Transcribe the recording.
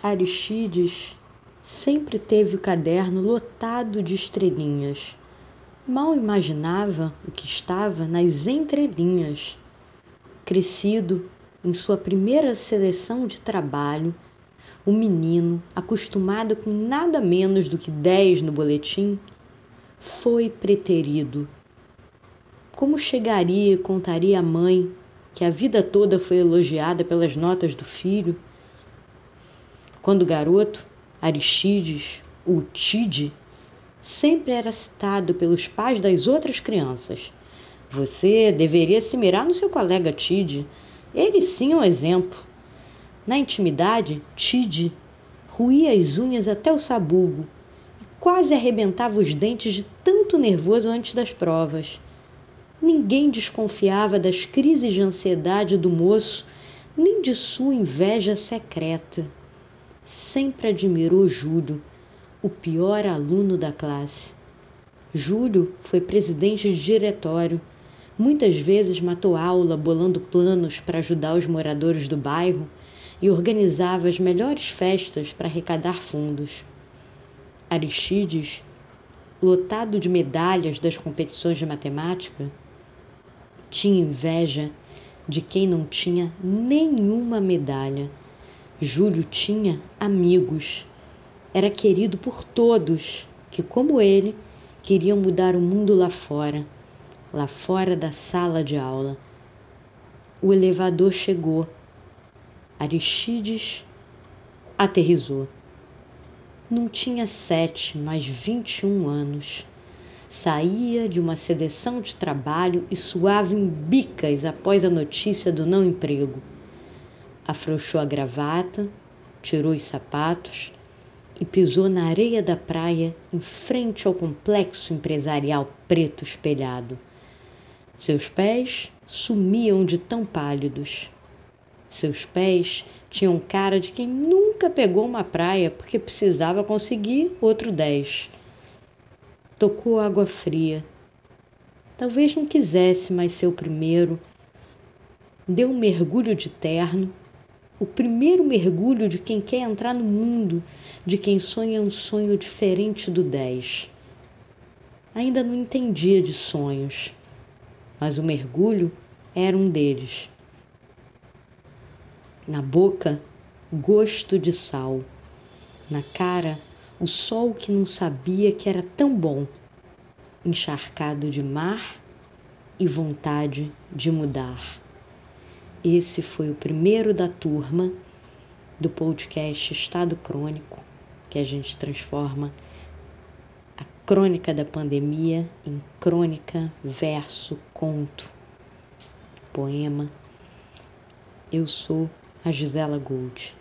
Aristides sempre teve o caderno lotado de estrelinhas. Mal imaginava o que estava nas entrelinhas. Crescido em sua primeira seleção de trabalho, o menino, acostumado com nada menos do que dez no boletim, foi preterido. Como chegaria e contaria à mãe que a vida toda foi elogiada pelas notas do filho? Quando garoto, Aristides, o Tide, sempre era citado pelos pais das outras crianças. Você deveria se mirar no seu colega Tide. Ele sim é um exemplo. Na intimidade, Tide ruía as unhas até o sabugo e quase arrebentava os dentes de tanto nervoso antes das provas. Ninguém desconfiava das crises de ansiedade do moço, nem de sua inveja secreta sempre admirou Júlio, o pior aluno da classe. Júlio foi presidente de diretório. Muitas vezes matou aula bolando planos para ajudar os moradores do bairro e organizava as melhores festas para arrecadar fundos. Aristides, lotado de medalhas das competições de matemática, tinha inveja de quem não tinha nenhuma medalha Júlio tinha amigos. Era querido por todos que, como ele, queriam mudar o mundo lá fora, lá fora da sala de aula. O elevador chegou. Aristides aterrizou. Não tinha sete, mas vinte e um anos. Saía de uma seleção de trabalho e suava em bicas após a notícia do não emprego afrouxou a gravata, tirou os sapatos e pisou na areia da praia em frente ao complexo empresarial preto espelhado. Seus pés sumiam de tão pálidos. Seus pés tinham cara de quem nunca pegou uma praia porque precisava conseguir outro dez. Tocou água fria. Talvez não quisesse mais ser o primeiro. Deu um mergulho de terno o primeiro mergulho de quem quer entrar no mundo, de quem sonha um sonho diferente do 10. Ainda não entendia de sonhos, mas o mergulho era um deles. Na boca, gosto de sal. Na cara, o sol que não sabia que era tão bom, encharcado de mar e vontade de mudar. Esse foi o primeiro da turma do podcast Estado Crônico, que a gente transforma a crônica da pandemia em crônica, verso, conto, poema. Eu sou a Gisela Gold.